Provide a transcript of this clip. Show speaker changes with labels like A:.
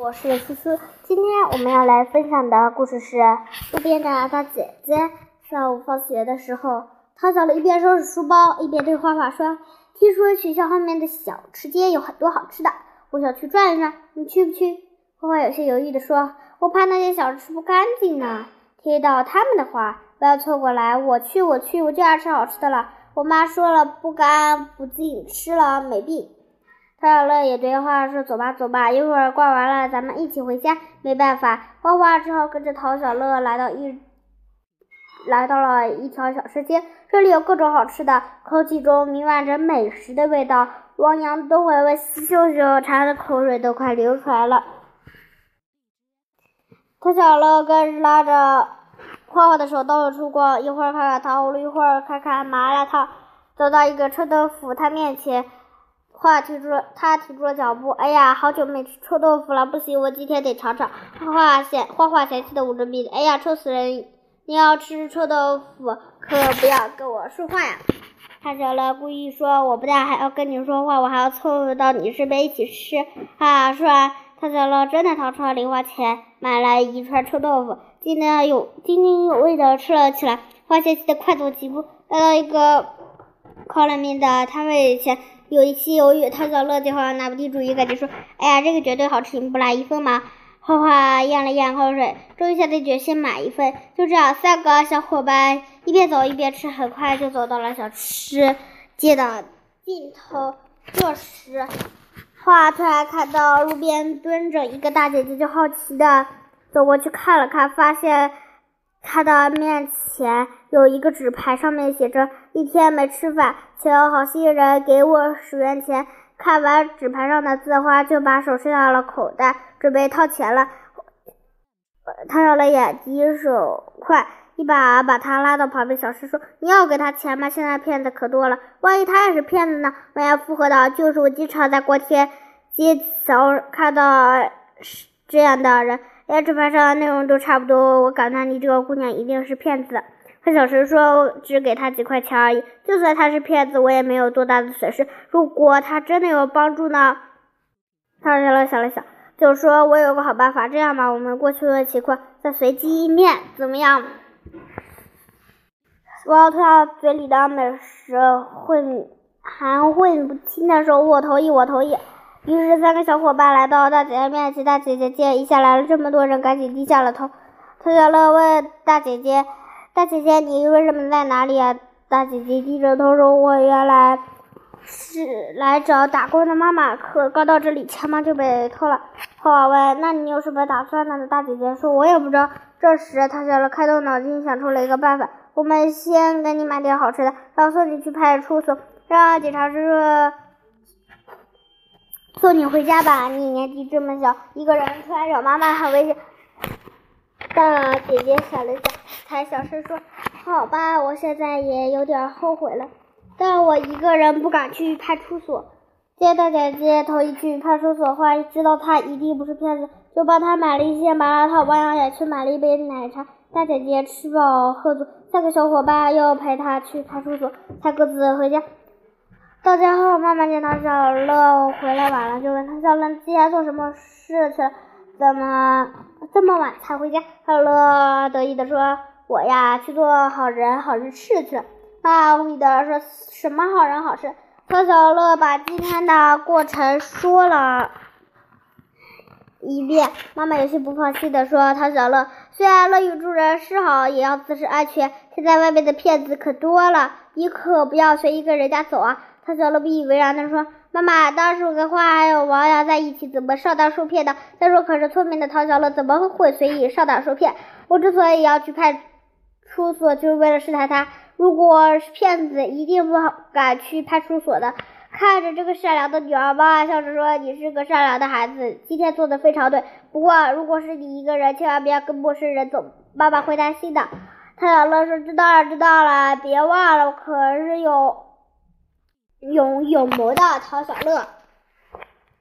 A: 我是思思，今天我们要来分享的故事是路边的大姐姐。上午放学的时候，唐小乐一边收拾书包，一边对花花说：“听说学校后面的小吃街有很多好吃的，我想去转一转，你去不去？”花花有些犹豫地说：“我怕那些小吃不干净呢。”听到他们的话，不要凑过来，我去，我去，我就爱吃好吃的了。我妈说了，不干不净，吃了没病。唐小乐也对花花说：“走吧，走吧，一会儿逛完了，咱们一起回家。”没办法，花花只好跟着陶小乐来到一来到了一条小吃街。这里有各种好吃的，空气中弥漫着美食的味道。汪洋、东维维、西秀秀馋的口水都快流出来了。陶小乐跟拉着花花的手到处逛，一会儿看看糖葫芦，一会儿看看麻辣烫，走到一个臭豆腐摊面前。花停住，他停住了脚步。哎呀，好久没吃臭豆腐了，不行，我今天得尝尝。花花嫌花花嫌弃的捂着鼻子。哎呀，臭死人！你要吃臭豆腐，可不要跟我说话呀！唐小乐故意说：“我不但还要跟你说话，我还要凑到你身边一起吃。”啊，说完，唐小乐真的掏出了零花钱，买了一串臭豆腐，津津有津津有味的吃了起来。花嫌弃的快走几步，来到一个烤冷面的摊位前。有一些犹豫，唐小乐最后拿不定主意，感觉说：“哎呀，这个绝对好吃，你不来一份吗？”花花咽了咽口水，终于下定决心买一份。就这样，三个小伙伴一边走一边吃，很快就走到了小吃街的尽头。这时，花突然看到路边蹲着一个大姐姐，就好奇的走过去看了看，发现。她的面前有一个纸牌，上面写着“一天没吃饭，请好心人给我十元钱”。看完纸牌上的字花，就把手伸到了口袋，准备掏钱了。他小了眼疾手快，一把把他拉到旁边，小声说：“你要给他钱吗？现在骗子可多了，万一他也是骗子呢？”王艳附和道：“就是我经常在过天街桥看到这样的人。”连纸牌上的内容都差不多，我感叹你这个姑娘一定是骗子。他小声说：“只给他几块钱而已，就算他是骗子，我也没有多大的损失。如果他真的有帮助呢？”他小乐想了想，就说：“我有个好办法，这样吧，我们过去问情况，再随机应变，怎么样？”我要吞下嘴里的美食，混含混不清的时候：“我同意，我同意。”于是，三个小伙伴来到大姐姐面前。大姐姐见一下来了这么多人，赶紧低下了头。唐小乐问大姐姐：“大姐姐，你为什么在哪里啊？”大姐姐低着头说：“我原来是来找打工的妈妈，可刚到这里，钱包就被偷了。”花花问：“那你有什么打算呢？”大姐姐说：“我也不知道。”这时，她想了开动脑筋，想出了一个办法：“我们先给你买点好吃的，然后送你去派出所，让警察叔叔。”送你回家吧，你年纪这么小，一个人出来找妈妈很危险。大姐姐想了想，才小声说：“好吧，我现在也有点后悔了，但我一个人不敢去派出所。”见大姐姐同意去派出所，话知道她一定不是骗子，就帮她买了一些麻辣烫。王洋也去买了一杯奶茶。大姐姐吃饱喝足，三个小伙伴又陪她去派出所，才各自回家。到家后，妈妈见到小乐回来晚了，就问他小乐今天做什么事去了？怎么这么晚才回家？小乐得意地说：“我呀，去做好人好事去了。”妈妈无语地说：“什么好人好事？”唐小乐把今天的过程说了一遍。妈妈有些不放心的说：“唐小乐，虽然乐于助人是好，也要自身安全。现在外面的骗子可多了，你可不要随意跟人家走啊。”唐小乐不以为然的说：“妈妈，当时我跟花还有王洋在一起，怎么上当受骗的？再说，可是聪明的唐小乐怎么会随意上当受骗？我之所以要去派出所，就是为了试探他。如果是骗子，一定不敢去派出所的。”看着这个善良的女儿，妈妈笑着说：“你是个善良的孩子，今天做的非常对。不过，如果是你一个人，千万不要跟陌生人走，妈妈会担心的。”唐小乐说：“知道了，知道了，别忘了，可是有。”有有谋的唐小乐。